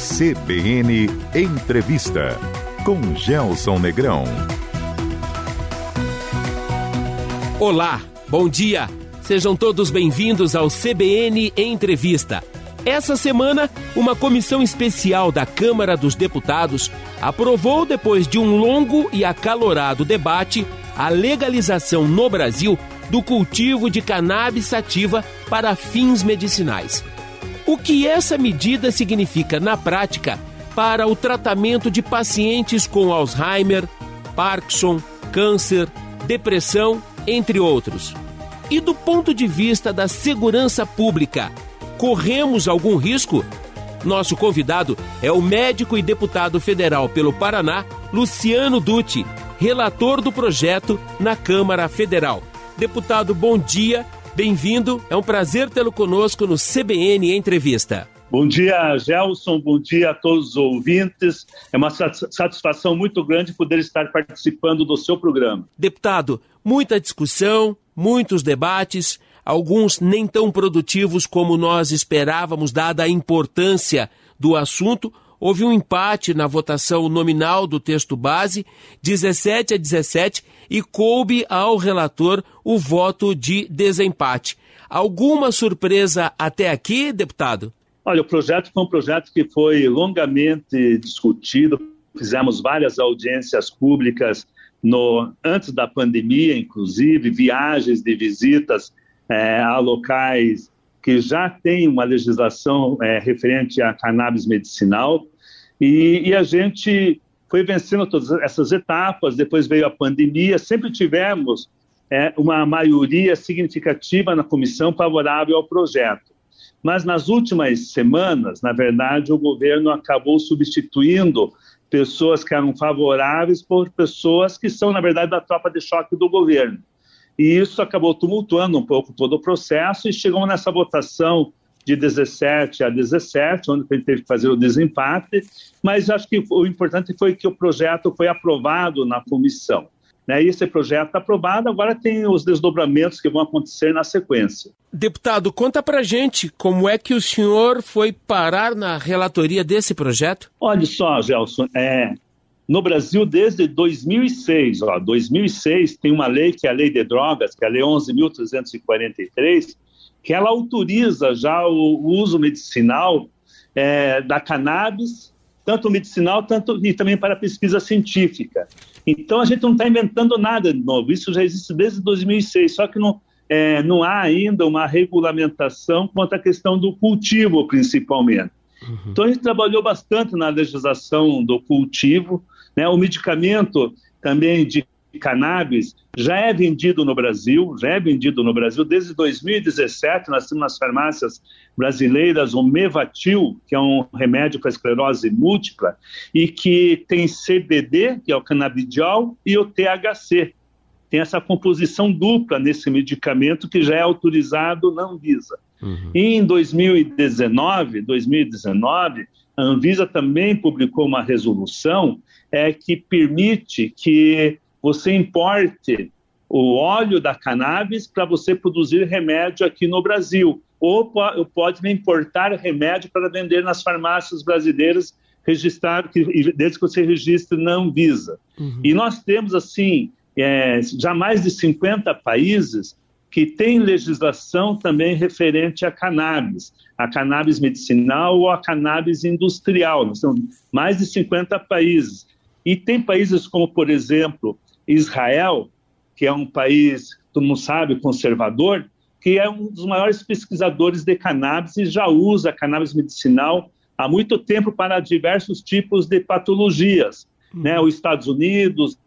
CBN Entrevista com Gelson Negrão. Olá, bom dia. Sejam todos bem-vindos ao CBN Entrevista. Essa semana, uma comissão especial da Câmara dos Deputados aprovou, depois de um longo e acalorado debate, a legalização no Brasil do cultivo de cannabis sativa para fins medicinais. O que essa medida significa na prática para o tratamento de pacientes com Alzheimer, Parkinson, câncer, depressão, entre outros? E do ponto de vista da segurança pública, corremos algum risco? Nosso convidado é o médico e deputado federal pelo Paraná, Luciano Dutti, relator do projeto na Câmara Federal. Deputado, bom dia, bem-vindo. É um prazer tê-lo conosco no CBN Entrevista. Bom dia, Gelson. Bom dia a todos os ouvintes. É uma satisfação muito grande poder estar participando do seu programa. Deputado, muita discussão, muitos debates, alguns nem tão produtivos como nós esperávamos, dada a importância do assunto houve um empate na votação nominal do texto base, 17 a 17, e coube ao relator o voto de desempate. Alguma surpresa até aqui, deputado? Olha, o projeto foi um projeto que foi longamente discutido, fizemos várias audiências públicas no, antes da pandemia, inclusive, viagens de visitas é, a locais que já têm uma legislação é, referente a cannabis medicinal. E, e, a gente foi vencendo todas essas etapas, depois veio a pandemia, sempre tivemos é, uma maioria significativa na comissão favorável ao projeto. Mas nas últimas semanas, na verdade, o governo acabou substituindo pessoas que eram favoráveis por pessoas que são, na verdade, da tropa de choque do governo. E isso acabou tumultuando um pouco todo o processo e chegamos nessa votação de 17 a 17, onde a gente teve que fazer o desempate, mas acho que o importante foi que o projeto foi aprovado na comissão. Né? Esse projeto está aprovado, agora tem os desdobramentos que vão acontecer na sequência. Deputado, conta pra gente como é que o senhor foi parar na relatoria desse projeto? Olha só, Gelson, é, no Brasil, desde 2006, ó, 2006 tem uma lei que é a Lei de Drogas, que é a Lei 11.343, que ela autoriza já o uso medicinal é, da cannabis, tanto medicinal tanto, e também para pesquisa científica. Então, a gente não está inventando nada de novo, isso já existe desde 2006, só que não, é, não há ainda uma regulamentação quanto à questão do cultivo, principalmente. Uhum. Então, a gente trabalhou bastante na legislação do cultivo, né? o medicamento também de cannabis já é vendido no Brasil, já é vendido no Brasil desde 2017. Nós temos nas farmácias brasileiras o Mevatil, que é um remédio para esclerose múltipla, e que tem CBD, que é o canabidiol, e o THC. Tem essa composição dupla nesse medicamento que já é autorizado na Anvisa. Uhum. E em 2019, 2019, a Anvisa também publicou uma resolução é, que permite que você importe o óleo da cannabis para você produzir remédio aqui no Brasil. Ou pode importar remédio para vender nas farmácias brasileiras registrado, desde que você registre na Anvisa. Uhum. E nós temos, assim, é, já mais de 50 países que têm legislação também referente a cannabis, a cannabis medicinal ou a cannabis industrial. São mais de 50 países. E tem países como, por exemplo, Israel, que é um país, todo mundo sabe, conservador, que é um dos maiores pesquisadores de cannabis e já usa cannabis medicinal há muito tempo para diversos tipos de patologias. Uhum. Né? Os Estados Unidos,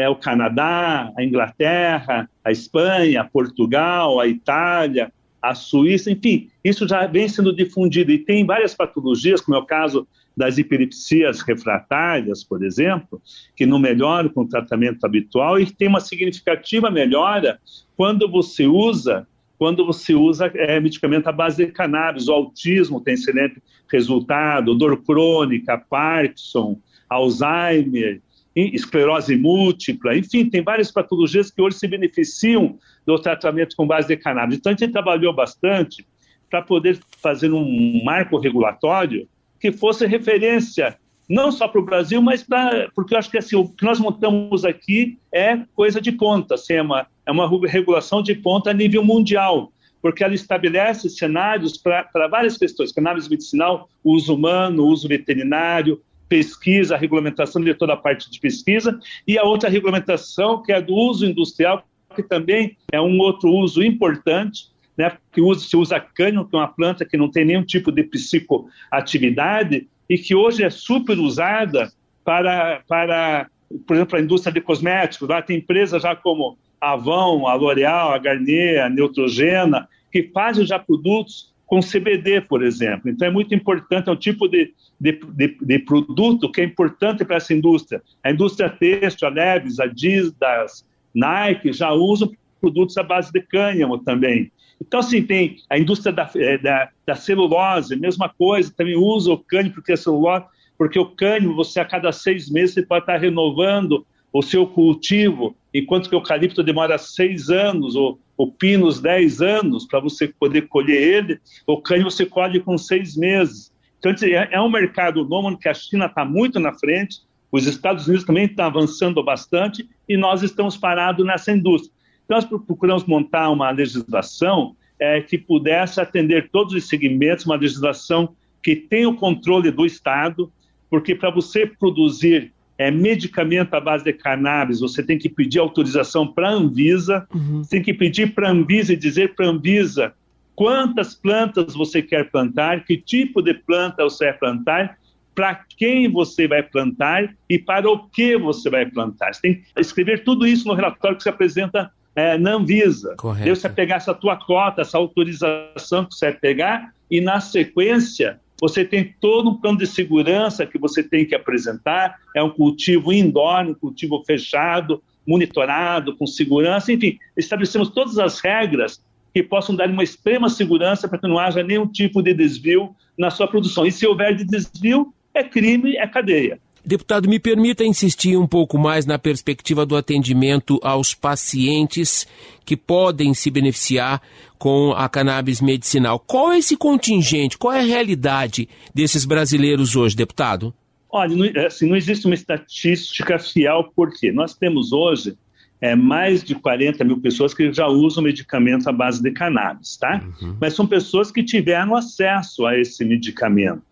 é, o Canadá, a Inglaterra, a Espanha, Portugal, a Itália, a Suíça, enfim, isso já vem sendo difundido. E tem várias patologias, como é o caso das hiperipsias refratárias, por exemplo, que não melhoram com o tratamento habitual e tem uma significativa melhora quando você usa quando você usa é, medicamento à base de cannabis. O autismo tem excelente resultado, dor crônica, Parkinson, Alzheimer, esclerose múltipla, enfim, tem várias patologias que hoje se beneficiam do tratamento com base de cannabis. Então, a gente trabalhou bastante para poder fazer um marco regulatório que fosse referência não só para o Brasil, mas para. Porque eu acho que assim, o que nós montamos aqui é coisa de ponta, assim, é, uma, é uma regulação de ponta a nível mundial, porque ela estabelece cenários para várias questões: cannabis medicinal, uso humano, uso veterinário, pesquisa, a regulamentação de toda a parte de pesquisa, e a outra regulamentação, que é do uso industrial, que também é um outro uso importante, né, que usa, se usa cânhamo, que é uma planta que não tem nenhum tipo de psicoatividade, e que hoje é super usada para, para por exemplo, a indústria de cosméticos. Lá tem empresas já como a Avon, a L'Oréal, a Garnier, a Neutrogena, que fazem já produtos com CBD, por exemplo. Então é muito importante, é um tipo de, de, de, de produto que é importante para essa indústria. A indústria têxtil, a Levi's, a Adidas, Nike já usam produtos à base de cânhamo também. Então, assim, tem a indústria da, é, da, da celulose, mesma coisa, também usa o cânimo porque é celulose, porque o cânimo, você a cada seis meses você pode estar renovando o seu cultivo, enquanto que o eucalipto demora seis anos, ou o pinos dez anos para você poder colher ele, o cânimo você colhe com seis meses. Então, é, é um mercado novo que a China está muito na frente, os Estados Unidos também estão avançando bastante e nós estamos parados nessa indústria. Então, nós procuramos montar uma legislação é, que pudesse atender todos os segmentos, uma legislação que tenha o controle do Estado, porque para você produzir é, medicamento à base de cannabis, você tem que pedir autorização para a Anvisa, uhum. tem que pedir para a Anvisa e dizer para a Anvisa quantas plantas você quer plantar, que tipo de planta você vai plantar, para quem você vai plantar e para o que você vai plantar. Você tem que escrever tudo isso no relatório que você apresenta é, na Anvisa. Correto. Daí você pegar essa tua cota, essa autorização que você vai pegar, e na sequência você tem todo um plano de segurança que você tem que apresentar. É um cultivo indoor, um cultivo fechado, monitorado, com segurança, enfim, estabelecemos todas as regras que possam dar uma extrema segurança para que não haja nenhum tipo de desvio na sua produção. E se houver de desvio, é crime, é cadeia. Deputado, me permita insistir um pouco mais na perspectiva do atendimento aos pacientes que podem se beneficiar com a cannabis medicinal. Qual é esse contingente? Qual é a realidade desses brasileiros hoje, deputado? Olha, não, assim, não existe uma estatística fiel, porque nós temos hoje é, mais de 40 mil pessoas que já usam medicamento à base de cannabis, tá? Uhum. Mas são pessoas que tiveram acesso a esse medicamento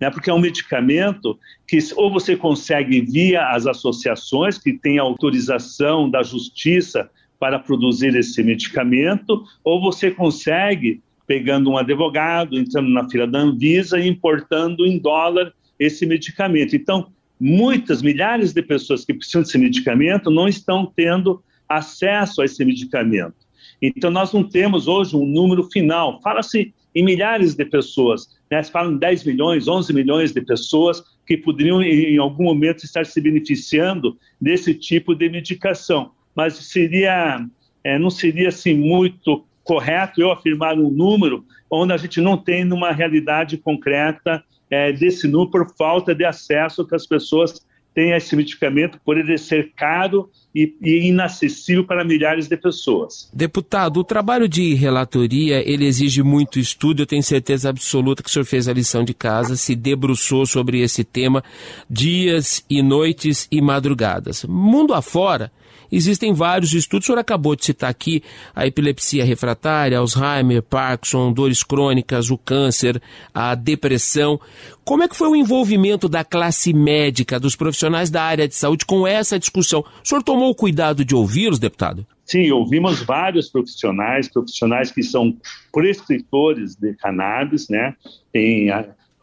né? porque é um medicamento que ou você consegue via as associações que têm autorização da justiça para produzir esse medicamento, ou você consegue pegando um advogado, entrando na fila da Anvisa e importando em dólar esse medicamento. Então, muitas, milhares de pessoas que precisam desse medicamento não estão tendo acesso a esse medicamento. Então, nós não temos hoje um número final. Fala-se em milhares de pessoas, né? se falam em 10 milhões, 11 milhões de pessoas que poderiam, em algum momento, estar se beneficiando desse tipo de medicação. Mas seria, é, não seria assim muito correto eu afirmar um número onde a gente não tem uma realidade concreta é, desse número por falta de acesso que as pessoas têm a esse medicamento por ele ser caro e, e, inacessível para milhares de pessoas. Deputado, o trabalho de relatoria ele exige muito estudo. Eu tenho certeza absoluta que o senhor fez a lição de casa, se debruçou sobre esse tema dias e noites e madrugadas. Mundo afora, Existem vários estudos, o senhor acabou de citar aqui a epilepsia refratária, Alzheimer, Parkinson, dores crônicas, o câncer, a depressão. Como é que foi o envolvimento da classe médica, dos profissionais da área de saúde com essa discussão? O senhor tomou o cuidado de ouvi-los, deputado? Sim, ouvimos vários profissionais, profissionais que são prescritores de cannabis, né? Tem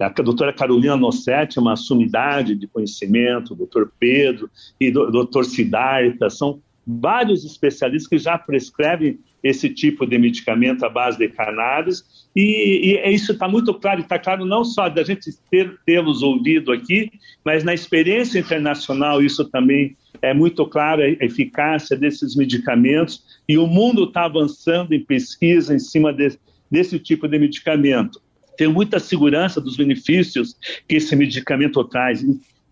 a doutora Carolina Nossetti uma sumidade de conhecimento, o doutor Pedro e o doutor Siddhartha, são vários especialistas que já prescrevem esse tipo de medicamento à base de cannabis, e, e isso está muito claro, está claro não só da gente tê-los ouvido aqui, mas na experiência internacional isso também é muito claro, a eficácia desses medicamentos, e o mundo está avançando em pesquisa em cima de, desse tipo de medicamento tenho muita segurança dos benefícios que esse medicamento traz.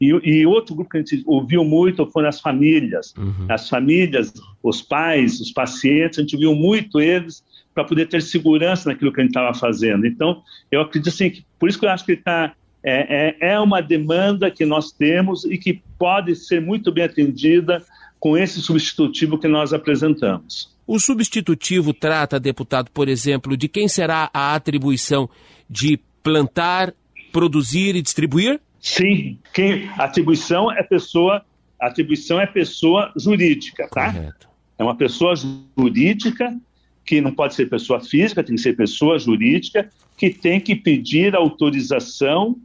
E, e, outro grupo que a gente ouviu muito foram as famílias. Uhum. As famílias, os pais, os pacientes, a gente viu muito eles para poder ter segurança naquilo que a gente estava fazendo. Então, eu acredito assim, que por isso que eu acho que está é, é, é uma demanda que nós temos e que pode ser muito bem atendida com esse substitutivo que nós apresentamos. O substitutivo trata, deputado, por exemplo, de quem será a atribuição de plantar, produzir e distribuir? Sim, quem atribuição é pessoa, atribuição é pessoa jurídica, tá? Correto. É uma pessoa jurídica que não pode ser pessoa física, tem que ser pessoa jurídica que tem que pedir autorização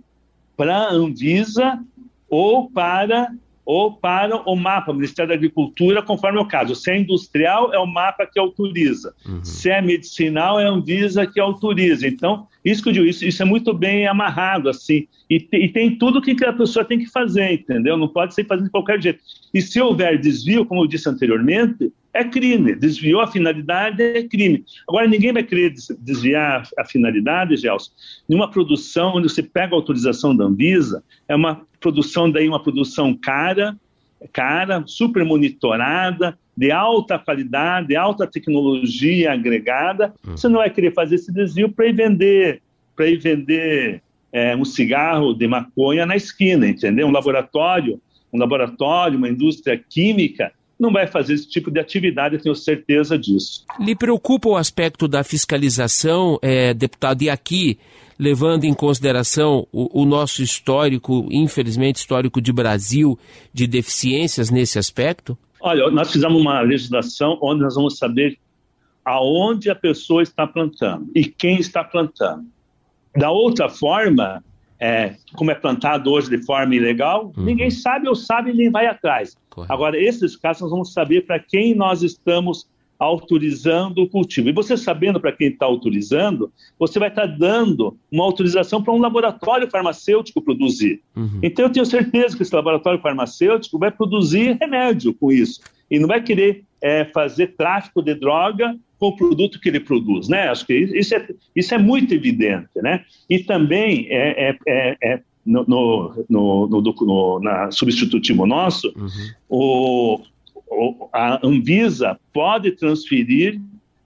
para a Anvisa ou para ou para o mapa, o Ministério da Agricultura, conforme o caso. Se é industrial, é o mapa que autoriza. Uhum. Se é medicinal, é a Anvisa que autoriza. Então, isso que eu digo, isso, isso é muito bem amarrado, assim. E, te, e, tem tudo que a pessoa tem que fazer, entendeu? Não pode ser fazendo de qualquer jeito. E se houver desvio, como eu disse anteriormente, é crime. Desviou a finalidade, é crime. Agora, ninguém vai querer desviar a finalidade, Gelson, numa produção onde você pega a autorização da Anvisa, é uma produção daí, uma produção cara, cara, super monitorada, de alta qualidade, de alta tecnologia agregada, hum. você não vai querer fazer esse desvio para ir vender, para ir vender é, um cigarro de maconha na esquina, entendeu? Um laboratório, um laboratório, uma indústria química não vai fazer esse tipo de atividade, eu tenho certeza disso. Lhe preocupa o aspecto da fiscalização, é, deputado, e aqui, levando em consideração o, o, nosso histórico, infelizmente histórico de Brasil, de deficiências nesse aspecto? Olha, nós fizemos uma legislação onde nós vamos saber aonde a pessoa está plantando e quem está plantando. Da outra forma, é, como é plantado hoje de forma ilegal, uhum. ninguém sabe ou sabe nem vai atrás. Correto. Agora, esses casos nós vamos saber para quem nós estamos autorizando o cultivo. E você sabendo para quem está autorizando, você vai estar tá dando uma autorização para um laboratório farmacêutico produzir. Uhum. Então eu tenho certeza que esse laboratório farmacêutico vai produzir remédio com isso. E não vai querer é, fazer tráfico de droga com o produto que ele produz, né? Acho que isso é, isso é muito evidente, né? E também é, é, é, é no, no, no, no, na substitutivo nosso, uhum. o, o, a Anvisa pode transferir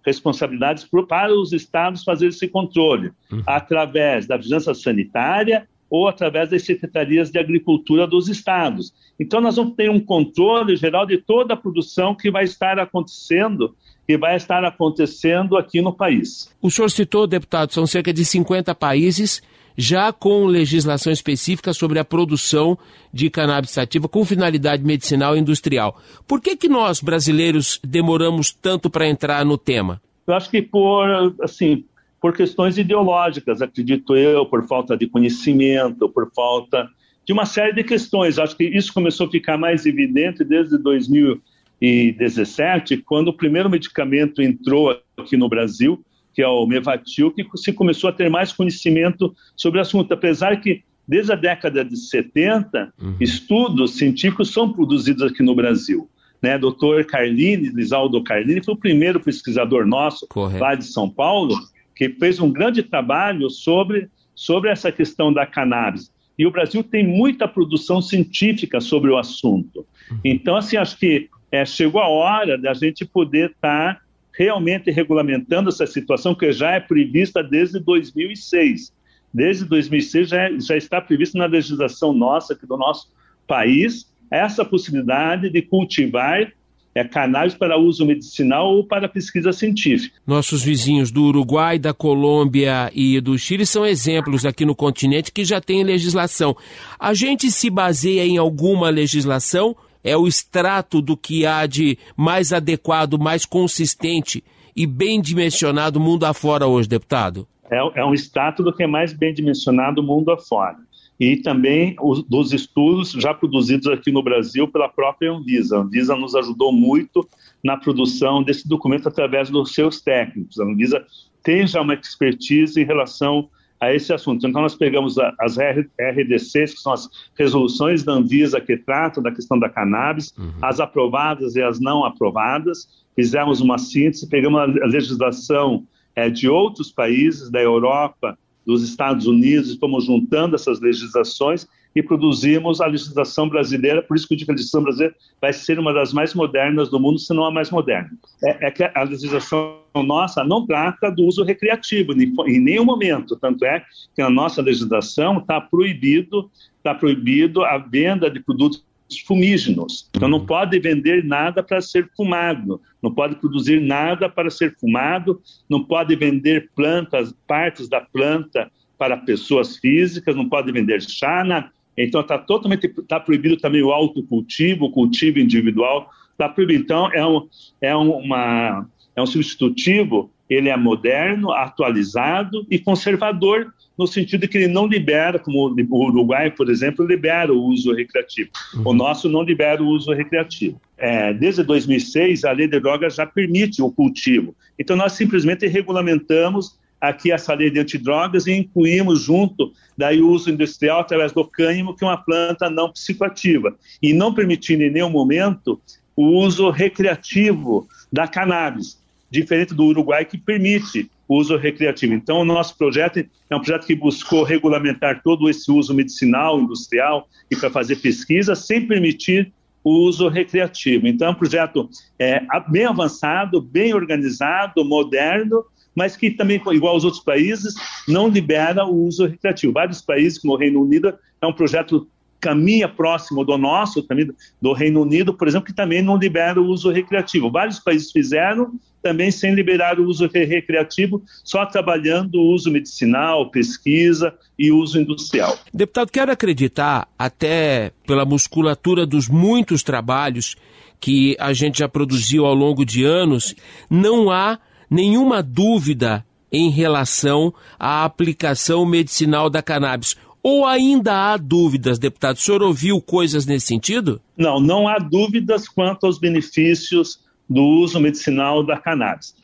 responsabilidades para os estados fazer esse controle, uhum. através da vigilância sanitária ou através das secretarias de agricultura dos estados. Então, nós vamos ter um controle geral de toda a produção que vai estar acontecendo que vai estar acontecendo aqui no país. O senhor citou, deputado, são cerca de 50 países já com legislação específica sobre a produção de cannabis sativa com finalidade medicinal e industrial. Por que, que nós, brasileiros, demoramos tanto para entrar no tema? Eu acho que por, assim, por questões ideológicas, acredito eu, por falta de conhecimento, por falta de uma série de questões. Acho que isso começou a ficar mais evidente desde 2000 2017, quando o primeiro medicamento entrou aqui no Brasil, que é o Mevatil, que se começou a ter mais conhecimento sobre o assunto, apesar que desde a década de 70, uhum. estudos científicos são produzidos aqui no Brasil. Né, Dr. Carlini, Lisaldo Carlini, foi o primeiro pesquisador nosso Correto. lá de São Paulo, que fez um grande trabalho sobre, sobre essa questão da cannabis. E o Brasil tem muita produção científica sobre o assunto. Uhum. Então, assim, acho que é, chegou a hora da gente poder estar tá realmente regulamentando essa situação que já é prevista desde 2006. Desde 2006 já, é, já está prevista na legislação nossa, aqui do nosso país, essa possibilidade de cultivar é, canais para uso medicinal ou para pesquisa científica. Nossos vizinhos do Uruguai, da Colômbia e do Chile são exemplos aqui no continente que já têm legislação. A gente se baseia em alguma legislação é o extrato do que há de mais adequado, mais consistente e bem dimensionado mundo afora hoje, deputado? É, é um extrato do que é mais bem dimensionado mundo afora. E também os, dos estudos já produzidos aqui no Brasil pela própria Anvisa. A Anvisa nos ajudou muito na produção desse documento através dos seus técnicos. A Anvisa tem já uma expertise em relação a esse assunto. Então, nós pegamos as RDCs, que são as resoluções da Anvisa que tratam da questão da cannabis, uhum. as aprovadas e as não aprovadas, fizemos uma síntese, pegamos a legislação é, de outros países, da Europa, dos Estados Unidos, estamos juntando essas legislações e produzimos a legislação brasileira, por isso que a legislação brasileira vai ser uma das mais modernas do mundo, se não a mais moderna. É, é que a legislação nossa não trata do uso recreativo em nenhum momento, tanto é que na nossa legislação está proibido, está proibido a venda de produtos fumígenos. Então não pode vender nada para ser fumado, não pode produzir nada para ser fumado, não pode vender plantas, partes da planta para pessoas físicas, não pode vender chá, então está totalmente tá proibido também o autocultivo, o cultivo individual, está proibido. Então é um, é uma é um substitutivo, ele é moderno, atualizado e conservador no sentido de que ele não libera, como o Uruguai, por exemplo, libera o uso recreativo. Uhum. O nosso não libera o uso recreativo. É, desde 2006, a lei de drogas já permite o cultivo. Então, nós simplesmente regulamentamos aqui essa lei de antidrogas e incluímos junto daí o uso industrial através do cânhamo, que é uma planta não psicoativa, e não permitindo em nenhum momento o uso recreativo da cannabis, diferente do Uruguai que permite uso recreativo. Então, o nosso projeto é um projeto que buscou regulamentar todo esse uso medicinal, industrial e para fazer pesquisa, sem permitir o uso recreativo. Então, é um projeto é, bem avançado, bem organizado, moderno, mas que também, igual aos outros países, não libera o uso recreativo. Vários países, como o Reino Unido, é um projeto caminha próximo do nosso, também do Reino Unido, por exemplo, que também não libera o uso recreativo. Vários países fizeram também sem liberar o uso recreativo, só trabalhando o uso medicinal, pesquisa e uso industrial. Deputado, quero acreditar, até pela musculatura dos muitos trabalhos que a gente já produziu ao longo de anos, não há nenhuma dúvida em relação à aplicação medicinal da cannabis. Ou ainda há dúvidas, deputado? O senhor ouviu coisas nesse sentido? Não, não há dúvidas quanto aos benefícios do uso medicinal da cannabis.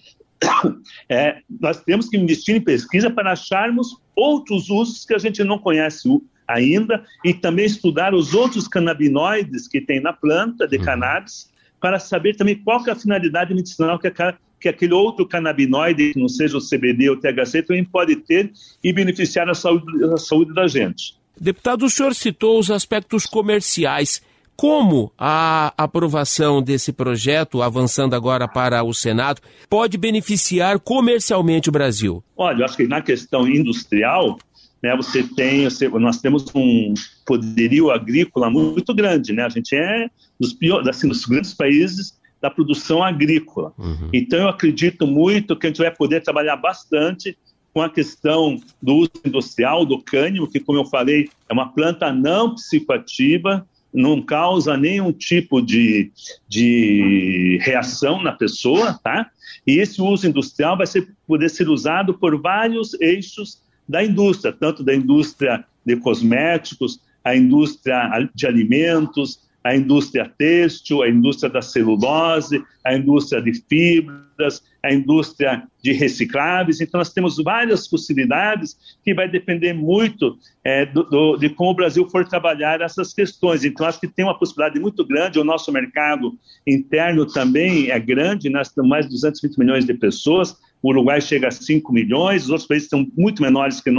É, nós temos que investir em pesquisa para acharmos outros usos que a gente não conhece ainda e também estudar os outros canabinoides que tem na planta de uhum. cannabis para saber também qual é a finalidade medicinal que, a, que aquele outro canabinoide, que não seja o CBD ou o THC, também pode ter e beneficiar a saúde, a saúde da gente. Deputado, o senhor citou os aspectos comerciais. Como a aprovação desse projeto, avançando agora para o Senado, pode beneficiar comercialmente o Brasil? Olha, eu acho que na questão industrial, né, você tem, você, nós temos um poderio agrícola muito grande, né? A gente é dos piores, assim, dos grandes países da produção agrícola. Uhum. Então, eu acredito muito que a gente vai poder trabalhar bastante com a questão do uso industrial do cânimo, que, como eu falei, é uma planta não psicoativa, não causa nenhum tipo de, de reação na pessoa, tá? E esse uso industrial vai ser, poder ser usado por vários eixos da indústria, tanto da indústria de cosméticos, a indústria de alimentos, a indústria têxtil, a indústria da celulose, a indústria de fibras, a indústria de recicláveis. Então, nós temos várias possibilidades que vai depender muito é, do, do, de como o Brasil for trabalhar essas questões. Então, acho que tem uma possibilidade muito grande. O nosso mercado interno também é grande, nós temos mais de 220 milhões de pessoas. O Uruguai chega a 5 milhões, os outros países são muito menores que,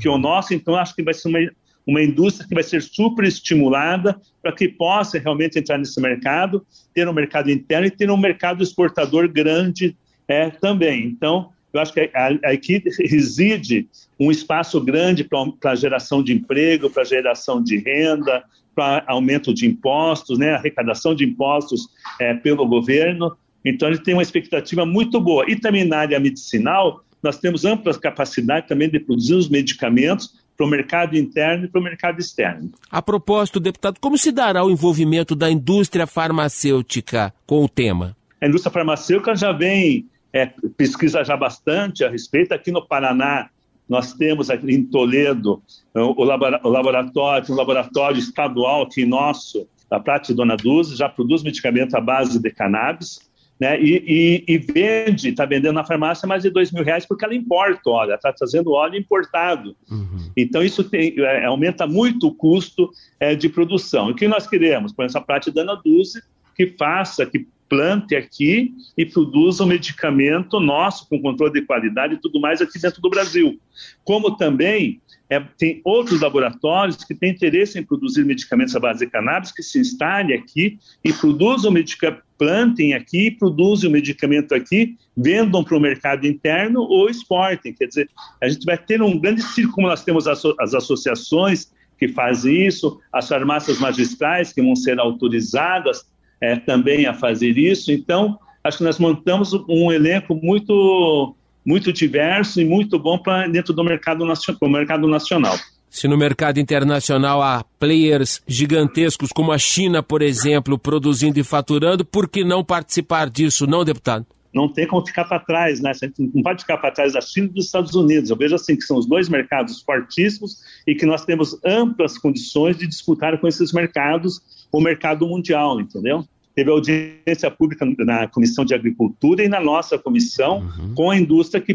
que o nosso. Então, acho que vai ser uma uma indústria que vai ser super estimulada para que possa realmente entrar nesse mercado, ter um mercado interno e ter um mercado exportador grande é, também. Então, eu acho que aqui reside um espaço grande para a geração de emprego, para a geração de renda, para aumento de impostos, né, arrecadação de impostos é, pelo governo. Então, ele tem uma expectativa muito boa. E também na área medicinal, nós temos ampla capacidade também de produzir os medicamentos para o mercado interno e para o mercado externo. A propósito, deputado, como se dará o envolvimento da indústria farmacêutica com o tema? A indústria farmacêutica já vem, é, pesquisa já bastante a respeito. Aqui no Paraná, nós temos aqui em Toledo o, laboratório, um laboratório estadual aqui nosso, da Prate Dona Dulce, já produz medicamento à base de cannabis né? E, e, e vende, está vendendo na farmácia mais de dois mil reais porque ela importa óleo, está trazendo óleo importado. Uhum. Então isso tem, é, aumenta muito o custo é, de produção. O que nós queremos? Por essa parte da Anaduze, que faça, que plante aqui e produza um medicamento nosso com controle de qualidade e tudo mais aqui dentro do Brasil. Como também é, tem outros laboratórios que têm interesse em produzir medicamentos à base de cannabis, que se instalem aqui e produzam medicamento, plantem aqui, produzem o medicamento aqui, vendam para o mercado interno ou exportem. Quer dizer, a gente vai ter um grande círculo, como nós temos as, as associações que fazem isso, as farmácias magistrais que vão ser autorizadas é, também a fazer isso. Então, acho que nós montamos um elenco muito muito diverso e muito bom para dentro do mercado, nacional, mercado nacional. Se no mercado internacional há players gigantescos como a China, por exemplo, produzindo e faturando, por que não participar disso, não, deputado? Não tem como ficar para trás, né? A gente não pode ficar para trás da China e dos Estados Unidos. Eu vejo assim que são os dois mercados fortíssimos e que nós temos amplas condições de disputar com esses mercados o mercado mundial, entendeu? Teve audiência pública na Comissão de Agricultura e na nossa comissão uhum. com a indústria que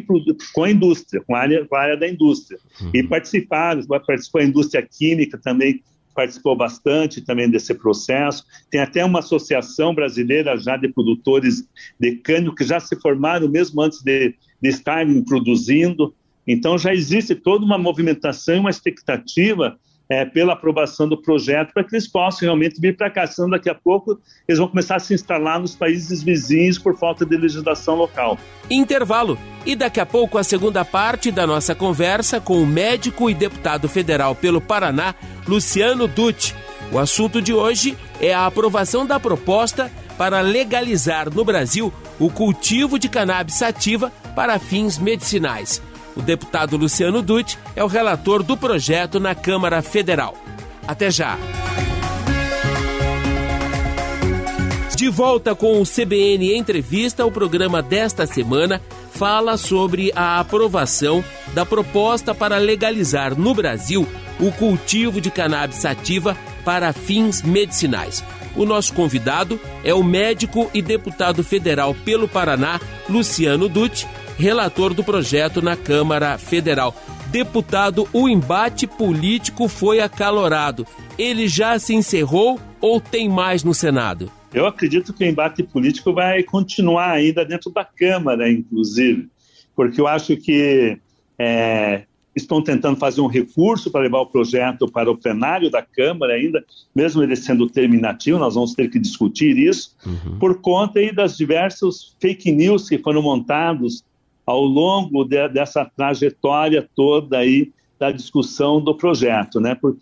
com a indústria, com a área, com a área da indústria. Uhum. E participaram, participou a indústria química também participou bastante também desse processo. Tem até uma associação brasileira já de produtores de cânio que já se formaram mesmo antes de, de estarem produzindo. Então já existe toda uma movimentação e uma expectativa é, pela aprovação do projeto para que eles possam realmente vir para cá. Senão, daqui a pouco, eles vão começar a se instalar nos países vizinhos por falta de legislação local. Intervalo. E daqui a pouco, a segunda parte da nossa conversa com o médico e deputado federal pelo Paraná, Luciano Dutti. O assunto de hoje é a aprovação da proposta para legalizar no Brasil o cultivo de cannabis sativa para fins medicinais. O deputado Luciano Dutti é o relator do projeto na Câmara Federal. Até já! De volta com o CBN Entrevista, o programa desta semana fala sobre a aprovação da proposta para legalizar no Brasil o cultivo de cannabis sativa para fins medicinais. O nosso convidado é o médico e deputado federal pelo Paraná, Luciano Dutti, relator do projeto na Câmara Federal. Deputado, o embate político foi acalorado. Ele já se encerrou ou tem mais no Senado? Eu acredito que o embate político vai continuar ainda dentro da Câmara, inclusive, porque eu acho que é, estão tentando fazer um recurso para levar o projeto para o plenário da Câmara ainda, mesmo ele sendo terminativo, nós vamos ter que discutir isso, uhum. por conta aí das diversas fake news que foram montados ao longo de, dessa trajetória toda aí da discussão do projeto, né? Por,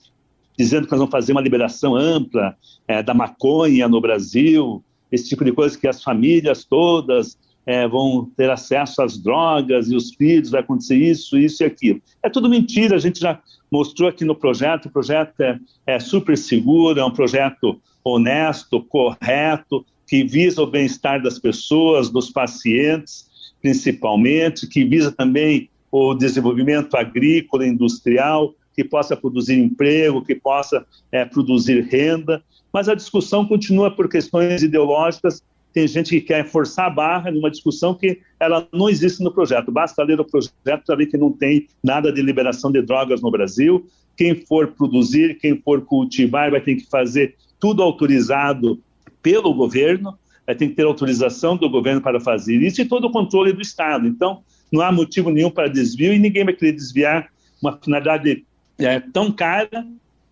dizendo que nós vamos fazer uma liberação ampla é, da maconha no Brasil, esse tipo de coisa que as famílias todas é, vão ter acesso às drogas e os filhos vai acontecer isso, isso e aquilo. É tudo mentira, a gente já mostrou aqui no projeto, o projeto é, é super seguro, é um projeto honesto, correto, que visa o bem-estar das pessoas, dos pacientes, principalmente, que visa também o desenvolvimento agrícola, industrial, que possa produzir emprego, que possa é, produzir renda, mas a discussão continua por questões ideológicas. Tem gente que quer forçar a barra numa discussão que ela não existe no projeto. Basta ler o projeto para ver que não tem nada de liberação de drogas no Brasil. Quem for produzir, quem for cultivar, vai ter que fazer tudo autorizado pelo governo vai ter que ter autorização do governo para fazer isso e todo o controle do Estado. Então, não há motivo nenhum para desvio e ninguém vai querer desviar uma finalidade é, tão cara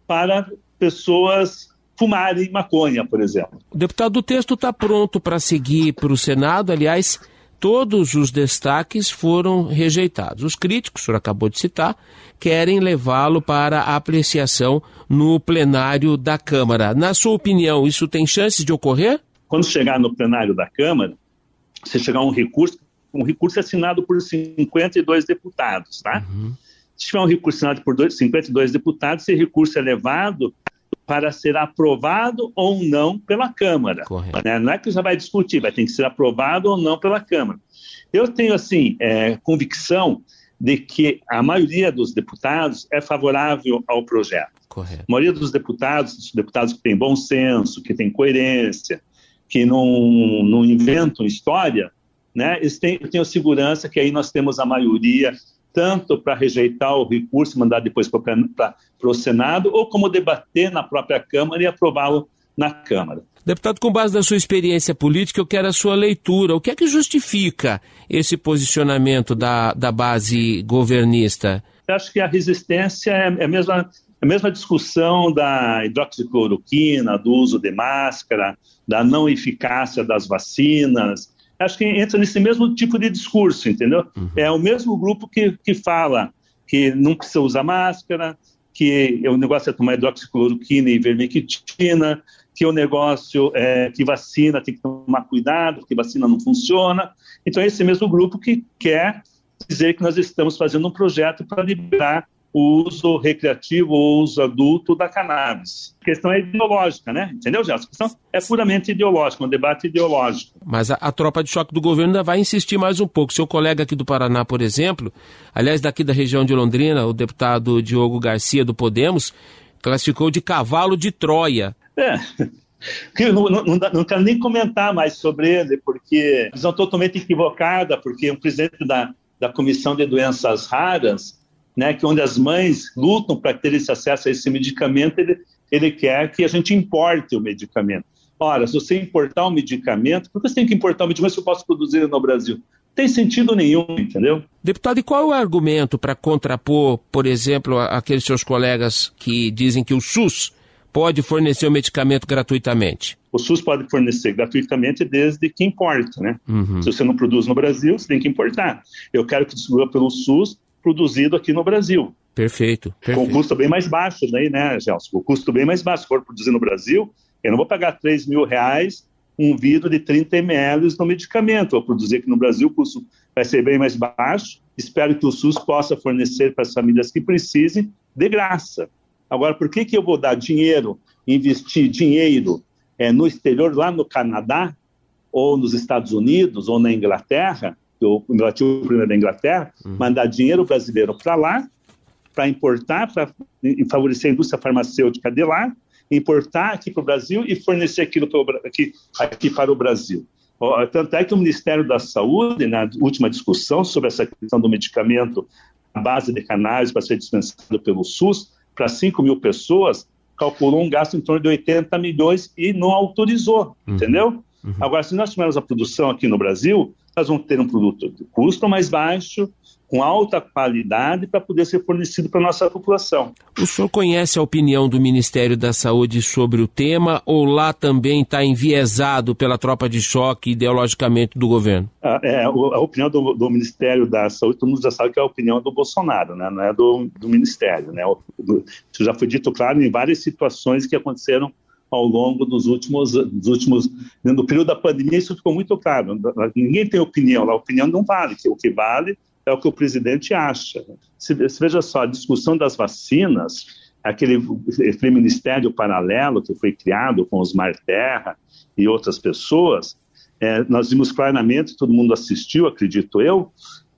para pessoas fumarem maconha, por exemplo. Deputado, o texto está pronto para seguir para o Senado. Aliás, todos os destaques foram rejeitados. Os críticos, o senhor acabou de citar, querem levá-lo para apreciação no plenário da Câmara. Na sua opinião, isso tem chances de ocorrer? Quando chegar no plenário da Câmara, você chegar um recurso, um recurso assinado por 52 deputados, tá? Uhum. Se tiver um recurso assinado por dois, 52 deputados, esse recurso é levado para ser aprovado ou não pela Câmara. Né? Não é que já vai discutir, vai ter que ser aprovado ou não pela Câmara. Eu tenho, assim, é, convicção de que a maioria dos deputados é favorável ao projeto. Correto. A maioria dos deputados, deputados que têm bom senso, que têm coerência, que não, não inventam história, né, eles têm, eu tenho segurança que aí nós temos a maioria tanto para rejeitar o recurso e mandar depois para o Senado, ou como debater na própria Câmara e aprová-lo na Câmara. Deputado, com base na sua experiência política, eu quero a sua leitura. O que é que justifica esse posicionamento da, da base governista? Eu acho que a resistência é, é a mesma, a mesma discussão da hidroxicloroquina, do uso de máscara, da não eficácia das vacinas. Acho que entra nesse mesmo tipo de discurso, entendeu? Uhum. É o mesmo grupo que, que fala que não precisa usar máscara, que o negócio é tomar hidroxicloroquina e vermectina, que o negócio é que vacina tem que tomar cuidado, que vacina não funciona. Então, é esse mesmo grupo que quer dizer que nós estamos fazendo um projeto para liberar o uso recreativo ou uso adulto da cannabis. A questão é ideológica, né? Entendeu, Gelson? A questão é puramente ideológica, um debate ideológico. Mas a, a, tropa de choque do governo ainda vai insistir mais um pouco. Seu colega aqui do Paraná, por exemplo, aliás, daqui da região de Londrina, o deputado Diogo Garcia do Podemos, classificou de cavalo de Troia. É. Eu não, não, não, quero nem comentar mais sobre ele, porque visão totalmente equivocada, porque o presidente da, da Comissão de Doenças Raras né, que onde as mães lutam para ter esse acesso a esse medicamento, ele, ele quer que a gente importe o medicamento. Ora, se você importar um medicamento, por que você tem que importar um medicamento se eu posso produzir no Brasil? Não tem sentido nenhum, entendeu? Deputado, e qual é o argumento para contrapor, por exemplo, aqueles seus colegas que dizem que o SUS pode fornecer o medicamento gratuitamente? O SUS pode fornecer gratuitamente desde que importe, né? Uhum. Se você não produz no Brasil, você tem que importar. Eu quero que distribua pelo SUS produzido aqui no Brasil. Perfeito. perfeito. Com custo bem mais baixo, daí, né, Gelson? O custo bem mais baixo. Se for produzir no Brasil, eu não vou pagar 3 mil reais um vidro de 30 ml no medicamento. Vou produzir aqui no Brasil, o custo vai ser bem mais baixo. Espero que o SUS possa fornecer para as famílias que precisem de graça. Agora, por que, que eu vou dar dinheiro, investir dinheiro é, no exterior, lá no Canadá, ou nos Estados Unidos, ou na Inglaterra, o meu ativo primeiro da Inglaterra, uhum. mandar dinheiro brasileiro para lá, para importar, para favorecer a indústria farmacêutica de lá, importar aqui para o Brasil e fornecer aquilo para aqui, aqui para o Brasil. Tanto é que o Ministério da Saúde, na última discussão sobre essa questão do medicamento à base de cannabis para ser dispensado pelo SUS, para 5 mil pessoas, calculou um gasto em torno de 80 milhões e não autorizou, uhum. entendeu? Uhum. Agora, se nós tivermos a produção aqui no Brasil, nós vamos ter um produto de custo mais baixo, com alta qualidade para poder ser fornecido para a nossa população. O senhor conhece a opinião do Ministério da Saúde sobre o tema ou lá também está enviesado pela tropa de choque ideologicamente do governo? Ah, é, a opinião do, do, Ministério da Saúde, todo mundo já sabe que é a opinião do Bolsonaro, né? não é do, do Ministério. Né? Isso já foi dito claro em várias situações que aconteceram ao longo dos últimos, dos últimos, no período da pandemia, isso ficou muito claro. Ninguém tem opinião, a opinião não vale, o que vale é o que o presidente acha. Se, veja só, a discussão das vacinas, aquele, aquele ministério paralelo que foi criado com os Terra e outras pessoas, é, nós vimos claramente, todo mundo assistiu, acredito eu,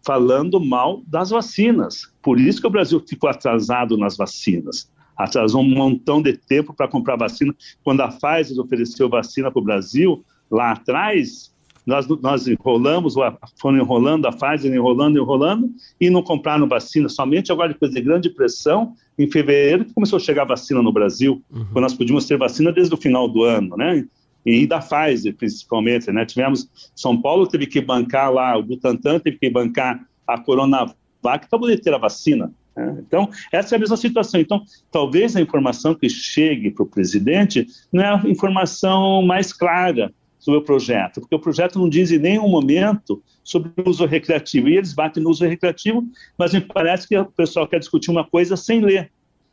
falando mal das vacinas. Por isso que o Brasil ficou atrasado nas vacinas atrasou um montão de tempo para comprar vacina. Quando a Pfizer ofereceu vacina para o Brasil, lá atrás, nós, nós enrolamos, foram enrolando a Pfizer, enrolando, enrolando, e não compraram vacina. Somente agora, depois de grande pressão, em fevereiro, que começou a chegar vacina no Brasil, uhum. quando nós podíamos ter vacina desde o final do ano, né? E da Pfizer, principalmente, né? Tivemos, São Paulo teve que bancar lá, o Butantan teve que bancar a Coronavac para poder ter a vacina. Né? Então, essa é a mesma situação. Então, talvez a informação que chegue para o presidente não é a informação mais clara sobre o projeto, porque o projeto não diz em nenhum momento sobre o uso recreativo. E eles batem no uso recreativo, mas me parece que o pessoal quer discutir uma coisa sem ler.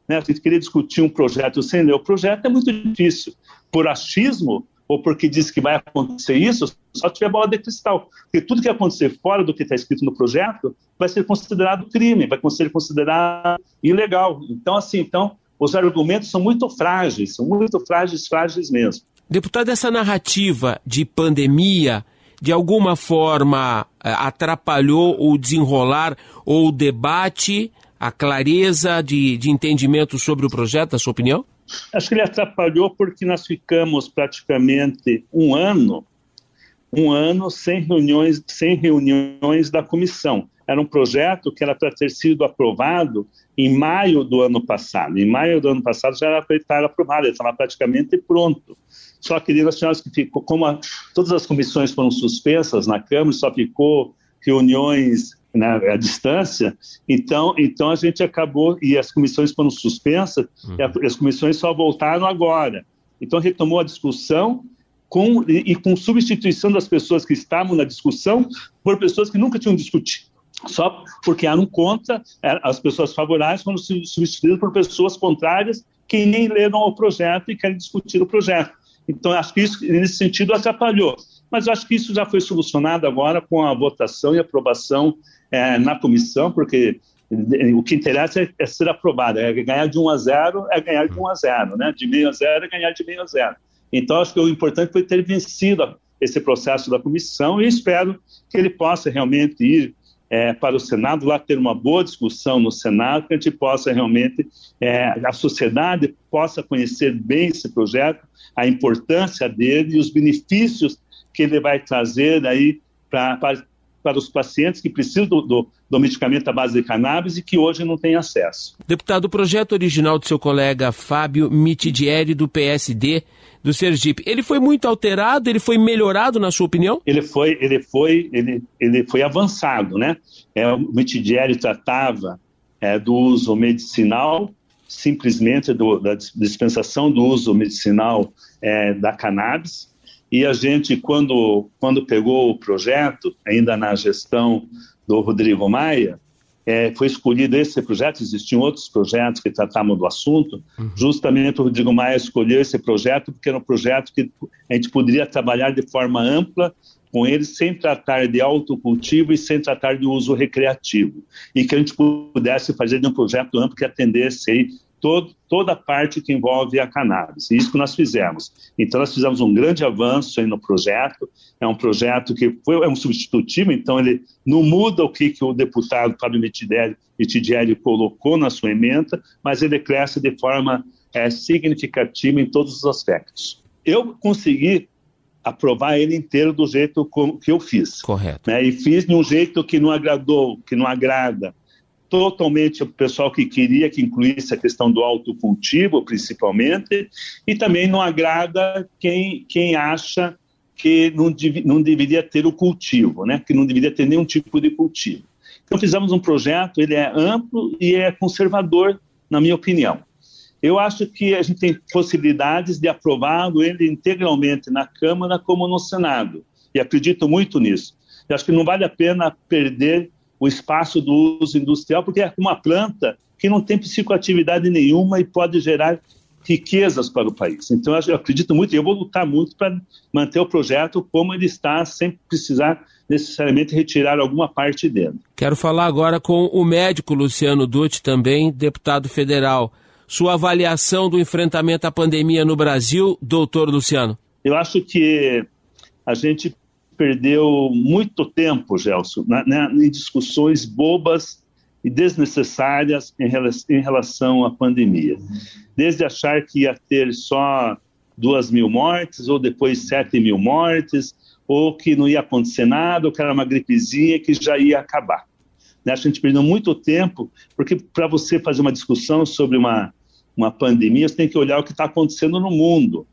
Né? Gente queria discutir um projeto sem ler o projeto é muito difícil. Por achismo, ou porque diz que vai acontecer isso, só tiver bola de cristal. Porque tudo que acontecer fora do que está escrito no projeto vai ser considerado crime, vai ser considerado ilegal. Então, assim, então, os argumentos são muito frágeis, são muito frágeis, frágeis mesmo. Deputado, essa narrativa de pandemia, de alguma forma, eh, atrapalhou o desenrolar ou o debate, a clareza de, de entendimento sobre o projeto, na sua opinião? Acho que ele atrapalhou porque nós ficamos praticamente um ano, um ano sem reuniões, sem reuniões da comissão. Era um projeto que era para ter sido aprovado em maio do ano passado. Em maio do ano passado já era para estar aprovado, ele estava praticamente pronto. Só que nós tivemos que ficou, como a, todas as comissões foram suspensas na Câmara, só ficou reuniões né, à distância, então, então a gente acabou, e as comissões foram suspensas, uhum. e as comissões só voltaram agora. Então retomou a discussão com, e, e com substituição das pessoas que estavam na discussão por pessoas que nunca tinham discutido só porque eram contra, é, as pessoas favoráveis foram substituídas por pessoas contrárias que nem leram o projeto e querem discutir o projeto. Então, acho que isso, nesse sentido, atrapalhou. Mas eu acho que isso já foi solucionado agora com a votação e aprovação é, na comissão, porque o que interessa é, ser aprovado, é ganhar de 1 a 0, é ganhar de 1 a 0, né? de meio a 0 é ganhar de meio a 0. Então, acho que o importante foi ter vencido esse processo da comissão e espero que ele possa realmente ir é, para o Senado, lá ter uma boa discussão no Senado, que a gente possa realmente, é, a sociedade possa conhecer bem esse projeto, a importância dele e os benefícios que ele vai trazer aí para para os pacientes que precisam do, do, do, medicamento à base de cannabis e que hoje não têm acesso. Deputado, o projeto original do seu colega Fábio Mitidieri, do PSD, do Sergipe, ele foi muito alterado, ele foi melhorado, na sua opinião? Ele foi, ele foi, ele, ele foi avançado, né? É, o Mitidieri tratava é, do uso medicinal, simplesmente do, da dispensação do uso medicinal é, da cannabis, e a gente, quando, quando pegou o projeto, ainda na gestão do Rodrigo Maia, é, foi escolhido esse projeto, existiam outros projetos que tratavam do assunto, uhum. justamente o Rodrigo Maia escolheu esse projeto porque era um projeto que a gente poderia trabalhar de forma ampla com ele sem tratar de autocultivo e sem tratar de uso recreativo, e que a gente pudesse fazer de um projeto amplo que atendesse aí todo, toda a parte que envolve a cannabis. E isso que nós fizemos. Então, nós fizemos um grande avanço aí no projeto. É um projeto que foi, é um substitutivo, então ele não muda o que, que o deputado Fábio Mitidieri colocou na sua emenda, mas ele cresce de forma é, significativa em todos os aspectos. Eu consegui aprovar ele inteiro do jeito que eu fiz. Correto. Né? E fiz de um jeito que não agradou, que não agrada totalmente o pessoal que queria que incluísse a questão do autocultivo, principalmente, e também não agrada quem, quem acha que não, não deveria ter o cultivo, né? que não deveria ter nenhum tipo de cultivo. Então fizemos um projeto, ele é amplo e é conservador, na minha opinião. Eu acho que a gente tem possibilidades de aprová-lo ele integralmente na Câmara como no Senado, e acredito muito nisso. Eu acho que não vale a pena perder o espaço do uso industrial, porque é uma planta que não tem psicoatividade nenhuma e pode gerar riquezas para o país. Então, eu acredito muito e eu vou lutar muito para manter o projeto como ele está, sem precisar necessariamente retirar alguma parte dele. Quero falar agora com o médico Luciano Dutti, também deputado federal. Sua avaliação do enfrentamento à pandemia no Brasil, doutor Luciano? Eu acho que a gente perdeu muito tempo, Gelson, né, em discussões bobas e desnecessárias em relação, em relação à pandemia. Desde achar que ia ter só duas mil mortes, ou depois sete mil mortes, ou que não ia acontecer nada, ou que era uma gripezinha que já ia acabar. Né? A gente perdeu muito tempo, porque para você fazer uma discussão sobre uma, uma pandemia, você tem que olhar o que está acontecendo no mundo.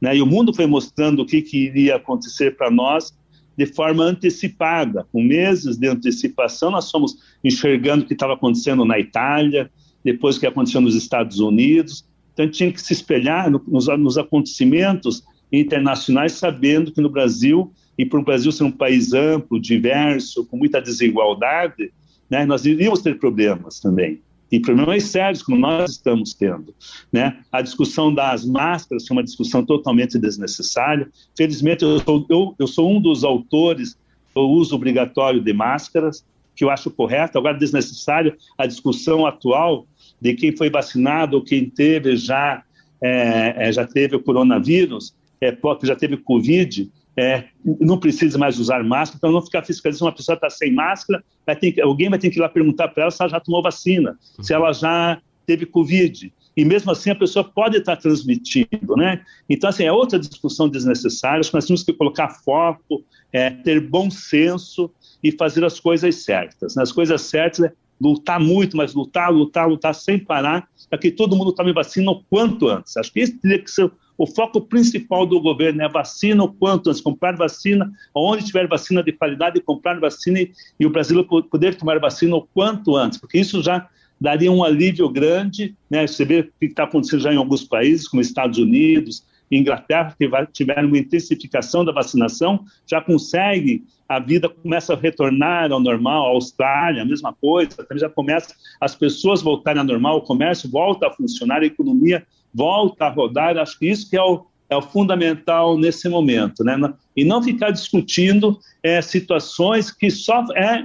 Né? E o mundo foi mostrando o que, que iria acontecer para nós de forma antecipada, com meses de antecipação, nós fomos enxergando o que estava acontecendo na Itália, depois o que aconteceu nos Estados Unidos. Então, tinha que se espelhar nos, nos acontecimentos internacionais, sabendo que no Brasil, e para o Brasil ser um país amplo, diverso, com muita desigualdade, né, nós iríamos ter problemas também e problemas sérios como nós estamos tendo. Né? A discussão das máscaras foi uma discussão totalmente desnecessária. Felizmente, eu sou, eu, eu sou um dos autores do uso obrigatório de máscaras, que eu acho correto. Agora, desnecessário a discussão atual de quem foi vacinado ou quem teve já, é, já teve o coronavírus, é, já teve Covid, é, não precisa mais usar máscara, para não ficar fiscalizando uma pessoa está sem máscara, vai ter, alguém vai ter que ir lá perguntar para ela se ela já tomou vacina, uhum. se ela já teve Covid. E mesmo assim a pessoa pode estar tá transmitindo, né? Então, assim, é outra discussão desnecessária, acho que nós temos que colocar foco, é, ter bom senso e fazer as coisas certas. As coisas certas é lutar muito, mas lutar, lutar, lutar sem parar, para que todo mundo tome vacina o quanto antes. Acho que esse teria que ser o foco principal do governo, é vacina o quanto antes, comprar vacina, onde tiver vacina de qualidade, comprar vacina e, o brasileiro poder tomar vacina o quanto antes, porque isso já daria um alívio grande, né? Você vê o que está acontecendo já em alguns países, como Estados Unidos, Inglaterra, que tiveram uma intensificação da vacinação, já consegue, a vida começa a retornar ao normal, a Austrália, a mesma coisa, já começa as pessoas voltarem ao normal, o comércio volta a funcionar, a economia volta a rodar, acho que isso que é o, é o fundamental nesse momento, né? E não ficar discutindo é, situações que só é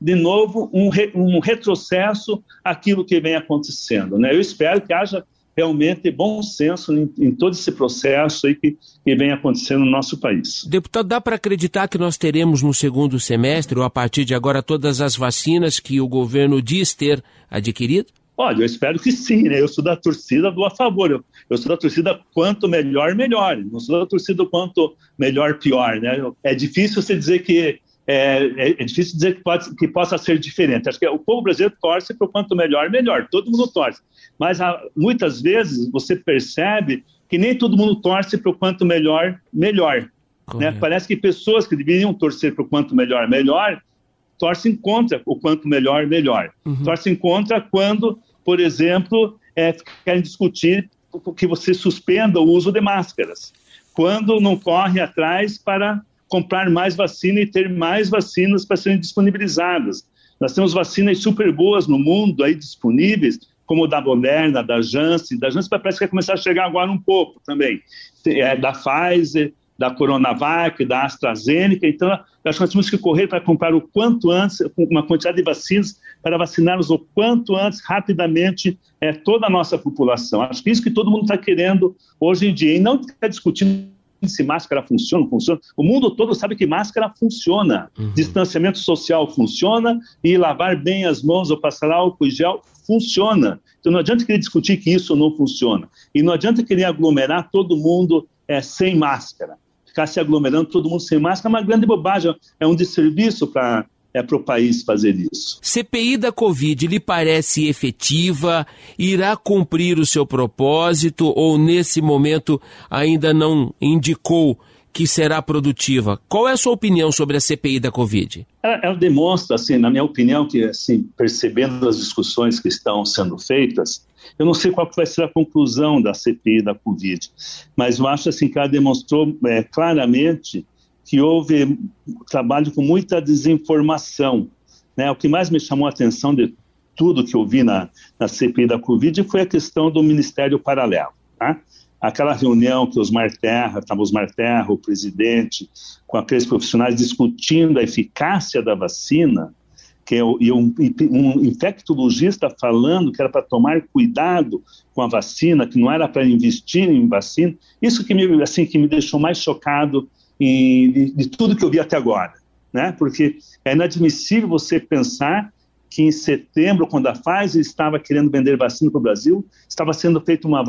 de novo um, re, um retrocesso àquilo que vem acontecendo, né? Eu espero que haja realmente bom senso em, em todo esse processo aí que, que, vem acontecendo no nosso país. Deputado, dá para acreditar que nós teremos no segundo semestre, ou a partir de agora, todas as vacinas que o governo diz ter adquirido? Olha, eu espero que sim, né? Eu sou da torcida do a favor. Eu, eu sou da torcida quanto melhor, melhor. Não sou da torcida quanto melhor, pior, né? É difícil você dizer que é, é, é, difícil dizer que, pode, que, possa ser diferente. Acho que o povo brasileiro torce para o quanto melhor, melhor. Todo mundo torce. Mas há, muitas vezes você percebe que nem todo mundo torce para o quanto melhor, melhor. Né? Parece que pessoas que deveriam torcer para o quanto melhor, melhor, torcem contra o quanto melhor, melhor. Uhum. Torcem contra quando, por exemplo, é, querem discutir que você suspenda o uso de máscaras. Quando não corre atrás para comprar mais vacina e ter mais vacinas para serem disponibilizadas. Nós temos vacinas super boas no mundo aí disponíveis, como da Moderna, da Janssen, da Janssen parece que vai começar a chegar agora um pouco também, é, da Pfizer, da Coronavac, da AstraZeneca, então acho que nós temos que correr para comprar o quanto antes, uma quantidade de vacinas, para vacinarmos o quanto antes, rapidamente, é, toda a nossa população. Acho que é isso que todo mundo está querendo hoje em dia, e não ficar discutindo se máscara funciona, funciona. O mundo todo sabe que máscara funciona. Uhum. Distanciamento social funciona e lavar bem as mãos ou passar álcool e gel funciona. Então não adianta querer discutir que isso não funciona. E não adianta querer aglomerar todo mundo é, sem máscara. Ficar se aglomerando todo mundo sem máscara é uma grande bobagem, é um desserviço para é para o país fazer isso. CPI da Covid lhe parece efetiva? Irá cumprir o seu propósito ou nesse momento ainda não indicou que será produtiva? Qual é a sua opinião sobre a CPI da Covid? Ela, ela demonstra, assim, na minha opinião, que assim, percebendo as discussões que estão sendo feitas, eu não sei qual vai ser a conclusão da CPI da Covid, mas eu acho assim que ela demonstrou é, claramente que houve trabalho com muita desinformação. Né? O que mais me chamou a atenção de tudo que eu vi na, na CPI da Covid foi a questão do Ministério Paralelo. Tá? Aquela reunião que os Marterra, estava os Marterra, o presidente, com aqueles profissionais discutindo a eficácia da vacina, que é, e um, um infectologista falando que era para tomar cuidado com a vacina, que não era para investir em vacina, isso que me, assim, que me deixou mais chocado de, de tudo que eu vi até agora, né? Porque é inadmissível você pensar que em setembro, quando a Pfizer estava querendo vender vacina para o Brasil, estava sendo feita uma,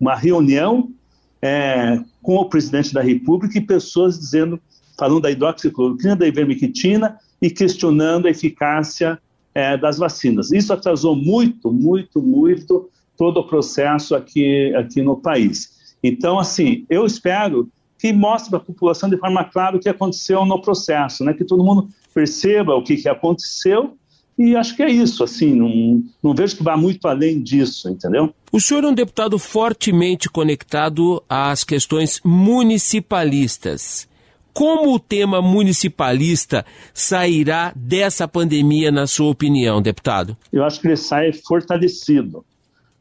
uma reunião é, com o presidente da República e pessoas dizendo, falando da hidroxicloroquina, da ivermectina e questionando a eficácia é, das vacinas. Isso atrasou muito, muito, muito todo o processo aqui, aqui no país. Então, assim, eu espero que mostre para a população de forma clara o que aconteceu no processo, né? que todo mundo perceba o que, que aconteceu e acho que é isso, assim, não, não vejo que vá muito além disso, entendeu? O senhor é um deputado fortemente conectado às questões municipalistas. Como o tema municipalista sairá dessa pandemia, na sua opinião, deputado? Eu acho que ele sai fortalecido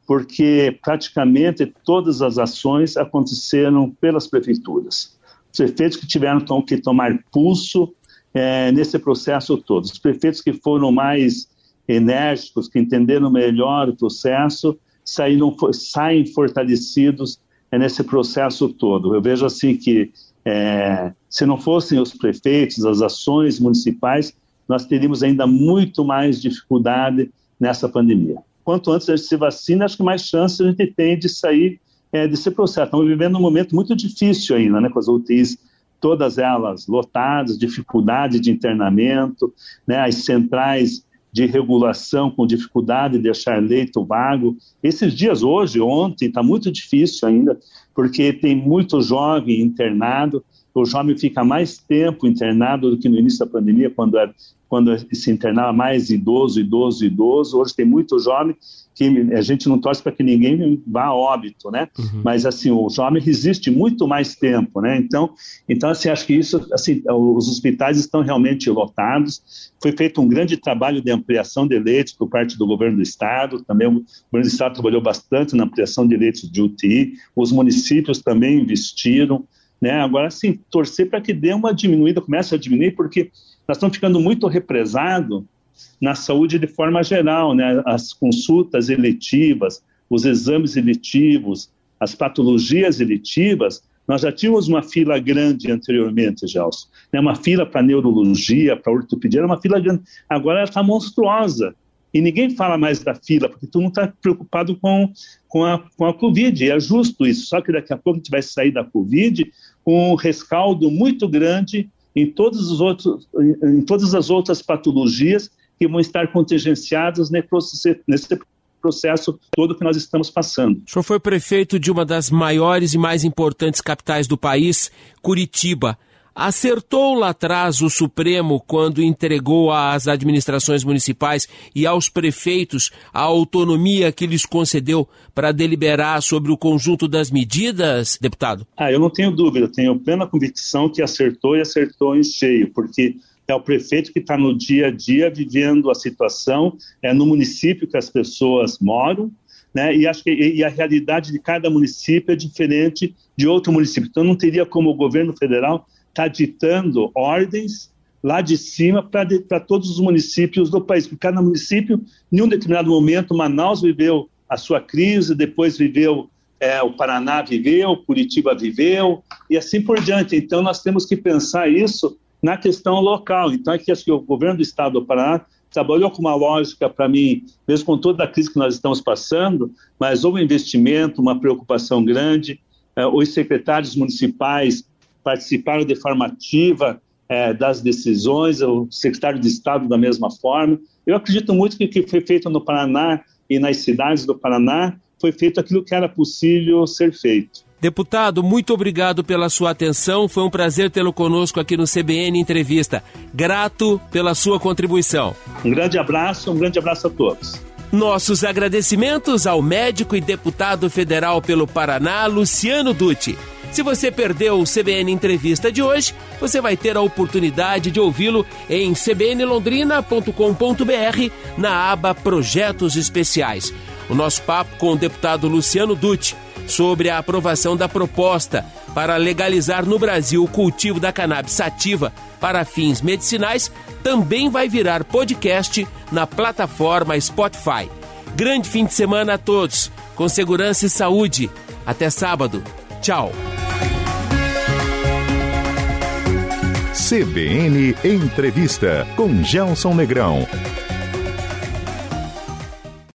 porque praticamente todas as ações aconteceram pelas prefeituras. Os prefeitos que tiveram que tomar pulso é, nesse processo todo, os prefeitos que foram mais enérgicos, que entenderam melhor o processo, saíram, saem fortalecidos é, nesse processo todo. Eu vejo assim que é, se não fossem os prefeitos, as ações municipais, nós teríamos ainda muito mais dificuldade nessa pandemia quanto antes a gente se vacina, acho que mais chance a gente tem de sair é, desse processo. Estamos vivendo um momento muito difícil ainda, né, com as UTIs todas elas lotadas, dificuldade de internamento, né, as centrais de regulação com dificuldade de achar leito vago. Esses dias hoje, ontem, está muito difícil ainda, porque tem muito jovem internado, o jovem fica mais tempo internado do que no início da pandemia, quando, era, quando se internava mais idoso, idoso, idoso. Hoje tem muito jovem que a gente não torce para que ninguém vá a óbito, né? Uhum. Mas assim, o jovem resiste muito mais tempo, né? Então, então assim, acho que isso, assim, os hospitais estão realmente lotados. Foi feito um grande trabalho de ampliação de leitos por parte do governo do estado. Também o governo do estado trabalhou bastante na ampliação de leitos de UTI. Os municípios também investiram. Né? Agora, sim, torcer para que dê uma diminuída, comece a diminuir, porque nós estamos ficando muito represados na saúde de forma geral, né? As consultas eletivas, os exames eletivos, as patologias eletivas, nós já tínhamos uma fila grande anteriormente, Gelson. Né? Uma fila para neurologia, para ortopedia, era uma fila grande. Agora ela está monstruosa. E ninguém fala mais da fila, porque tu não está preocupado com, com, a, com a Covid. E é justo isso. Só que daqui a pouco a gente vai sair da Covid com um rescaldo muito grande em, todos os outros, em todas as outras patologias que vão estar contingenciados nesse processo todo que nós estamos passando. O senhor foi prefeito de uma das maiores e mais importantes capitais do país, Curitiba. Acertou lá atrás o Supremo quando entregou às administrações municipais e aos prefeitos a autonomia que lhes concedeu para deliberar sobre o conjunto das medidas, deputado? Ah, eu não tenho dúvida, tenho plena convicção que acertou e acertou em cheio, porque é o prefeito que está no dia a dia vivendo a situação, é no município que as pessoas moram, né? E acho que e a realidade de cada município é diferente de outro município. Então não teria como o governo federal estar tá ditando ordens lá de cima para todos os municípios do país, porque cada município, em um determinado momento, Manaus viveu a sua crise, depois viveu é, o Paraná viveu, Curitiba viveu e assim por diante. Então nós temos que pensar isso na questão local. Então, é que acho que o governo do estado do Paraná trabalhou com uma lógica, para mim, mesmo com toda a crise que nós estamos passando, mas houve investimento, uma preocupação grande. Eh, os secretários municipais participaram de forma ativa eh, das decisões, o secretário de Estado da mesma forma. Eu acredito muito que o que foi feito no Paraná e nas cidades do Paraná foi feito aquilo que era possível ser feito. Deputado, muito obrigado pela sua atenção. Foi um prazer tê-lo conosco aqui no CBN Entrevista. Grato pela sua contribuição. Um grande abraço, um grande abraço a todos. Nossos agradecimentos ao médico e deputado federal pelo Paraná, Luciano Dutti. Se você perdeu o CBN Entrevista de hoje, você vai ter a oportunidade de ouvi-lo em cbnlondrina.com.br na aba Projetos Especiais. O nosso papo com o deputado Luciano Dutti sobre a aprovação da proposta para legalizar no Brasil o cultivo da cannabis sativa para fins medicinais também vai virar podcast na plataforma Spotify. Grande fim de semana a todos, com segurança e saúde. Até sábado. Tchau. CBN Entrevista com Gelson Negrão.